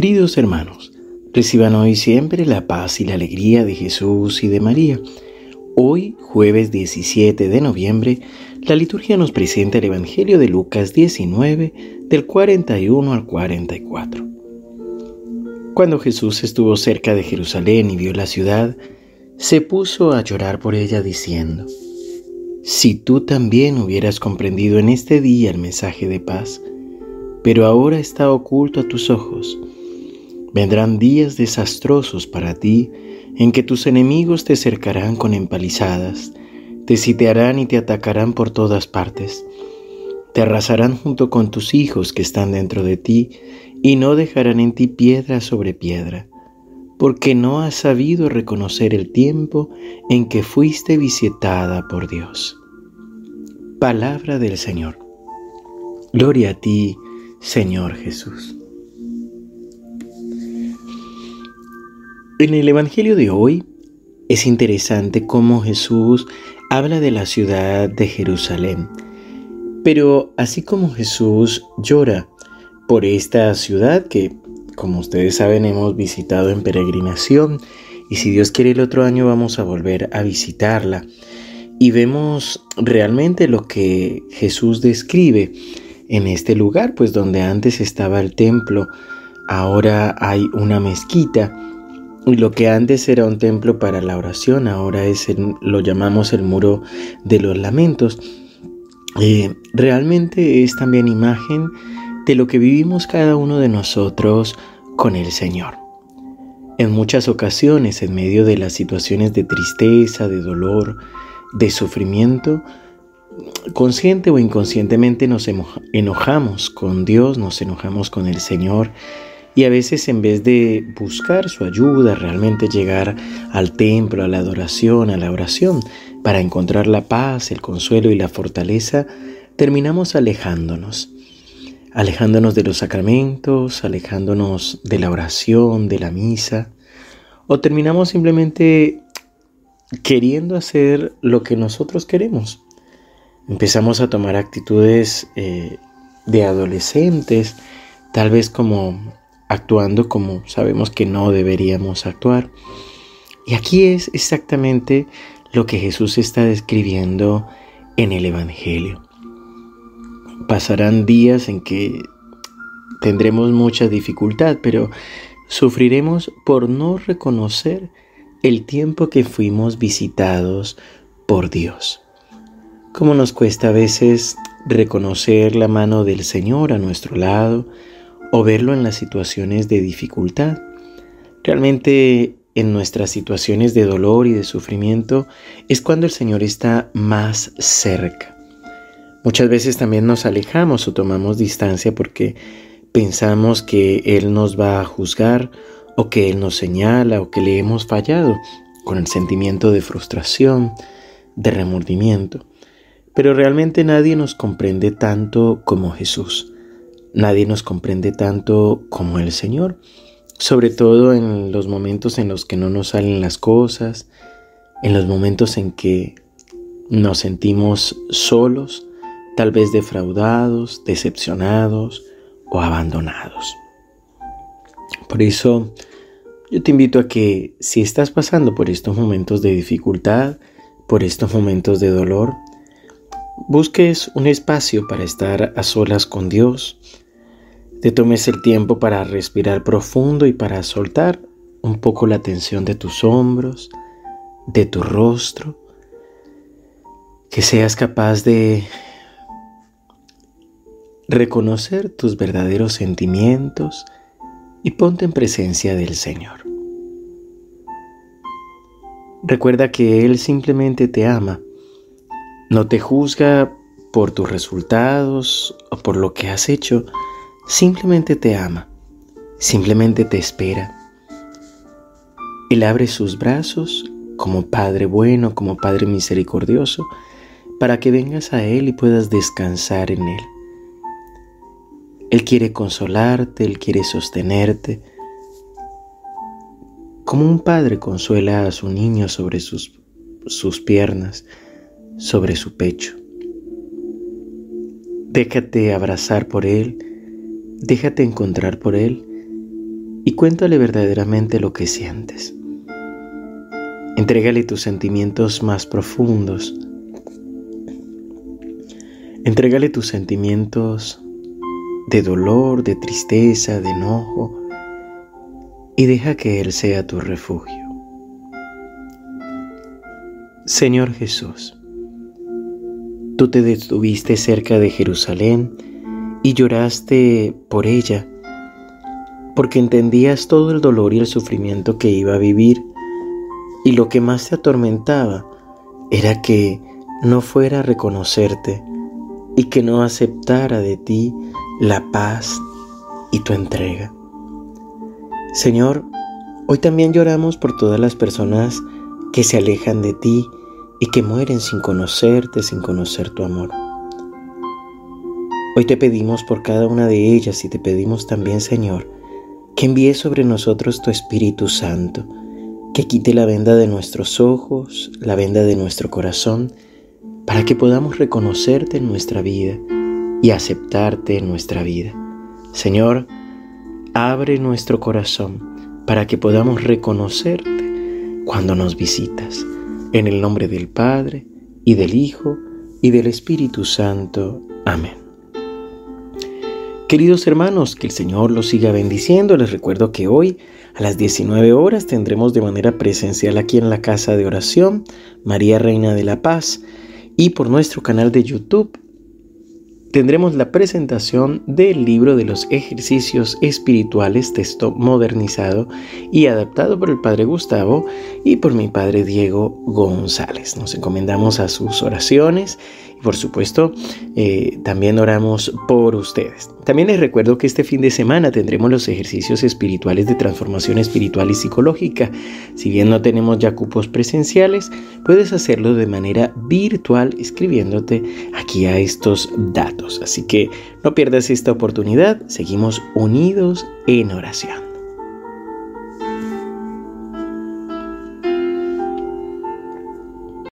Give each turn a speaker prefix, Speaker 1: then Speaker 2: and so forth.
Speaker 1: Queridos hermanos, reciban hoy siempre la paz y la alegría de Jesús y de María. Hoy, jueves 17 de noviembre, la liturgia nos presenta el Evangelio de Lucas 19, del 41 al 44. Cuando Jesús estuvo cerca de Jerusalén y vio la ciudad, se puso a llorar por ella diciendo, Si tú también hubieras comprendido en este día el mensaje de paz, pero ahora está oculto a tus ojos, Vendrán días desastrosos para ti en que tus enemigos te cercarán con empalizadas, te sitiarán y te atacarán por todas partes. Te arrasarán junto con tus hijos que están dentro de ti y no dejarán en ti piedra sobre piedra, porque no has sabido reconocer el tiempo en que fuiste visitada por Dios. Palabra del Señor. Gloria a ti, Señor Jesús. En el Evangelio de hoy es interesante cómo Jesús habla de la ciudad de Jerusalén. Pero así como Jesús llora por esta ciudad que, como ustedes saben, hemos visitado en peregrinación y si Dios quiere el otro año vamos a volver a visitarla. Y vemos realmente lo que Jesús describe en este lugar, pues donde antes estaba el templo, ahora hay una mezquita y lo que antes era un templo para la oración, ahora es lo llamamos el muro de los lamentos. Eh, realmente es también imagen de lo que vivimos cada uno de nosotros con el Señor. En muchas ocasiones, en medio de las situaciones de tristeza, de dolor, de sufrimiento, consciente o inconscientemente nos enojamos con Dios, nos enojamos con el Señor y a veces en vez de buscar su ayuda, realmente llegar al templo, a la adoración, a la oración, para encontrar la paz, el consuelo y la fortaleza, terminamos alejándonos. Alejándonos de los sacramentos, alejándonos de la oración, de la misa, o terminamos simplemente queriendo hacer lo que nosotros queremos. Empezamos a tomar actitudes eh, de adolescentes, tal vez como actuando como sabemos que no deberíamos actuar. Y aquí es exactamente lo que Jesús está describiendo en el Evangelio. Pasarán días en que tendremos mucha dificultad, pero sufriremos por no reconocer el tiempo que fuimos visitados por Dios. Como nos cuesta a veces reconocer la mano del Señor a nuestro lado, o verlo en las situaciones de dificultad. Realmente en nuestras situaciones de dolor y de sufrimiento es cuando el Señor está más cerca. Muchas veces también nos alejamos o tomamos distancia porque pensamos que Él nos va a juzgar o que Él nos señala o que le hemos fallado con el sentimiento de frustración, de remordimiento. Pero realmente nadie nos comprende tanto como Jesús. Nadie nos comprende tanto como el Señor, sobre todo en los momentos en los que no nos salen las cosas, en los momentos en que nos sentimos solos, tal vez defraudados, decepcionados o abandonados. Por eso yo te invito a que si estás pasando por estos momentos de dificultad, por estos momentos de dolor, busques un espacio para estar a solas con Dios, te tomes el tiempo para respirar profundo y para soltar un poco la tensión de tus hombros, de tu rostro, que seas capaz de reconocer tus verdaderos sentimientos y ponte en presencia del Señor. Recuerda que Él simplemente te ama, no te juzga por tus resultados o por lo que has hecho, simplemente te ama, simplemente te espera. Él abre sus brazos como Padre bueno, como Padre misericordioso, para que vengas a Él y puedas descansar en Él. Él quiere consolarte, Él quiere sostenerte, como un padre consuela a su niño sobre sus, sus piernas, sobre su pecho. Déjate abrazar por Él Déjate encontrar por Él y cuéntale verdaderamente lo que sientes. Entrégale tus sentimientos más profundos. Entrégale tus sentimientos de dolor, de tristeza, de enojo, y deja que Él sea tu refugio. Señor Jesús, tú te detuviste cerca de Jerusalén y lloraste por ella, porque entendías todo el dolor y el sufrimiento que iba a vivir, y lo que más te atormentaba era que no fuera a reconocerte y que no aceptara de ti la paz y tu entrega. Señor, hoy también lloramos por todas las personas que se alejan de ti y que mueren sin conocerte, sin conocer tu amor. Hoy te pedimos por cada una de ellas y te pedimos también, Señor, que envíes sobre nosotros tu Espíritu Santo, que quite la venda de nuestros ojos, la venda de nuestro corazón, para que podamos reconocerte en nuestra vida y aceptarte en nuestra vida. Señor, abre nuestro corazón para que podamos reconocerte cuando nos visitas. En el nombre del Padre, y del Hijo, y del Espíritu Santo. Amén. Queridos hermanos, que el Señor los siga bendiciendo. Les recuerdo que hoy a las 19 horas tendremos de manera presencial aquí en la casa de oración María Reina de la Paz y por nuestro canal de YouTube tendremos la presentación del libro de los ejercicios espirituales, texto modernizado y adaptado por el Padre Gustavo y por mi Padre Diego González. Nos encomendamos a sus oraciones por supuesto eh, también oramos por ustedes. También les recuerdo que este fin de semana tendremos los ejercicios espirituales de transformación espiritual y psicológica. Si bien no tenemos ya cupos presenciales, puedes hacerlo de manera virtual escribiéndote aquí a estos datos. Así que no pierdas esta oportunidad. Seguimos unidos en oración.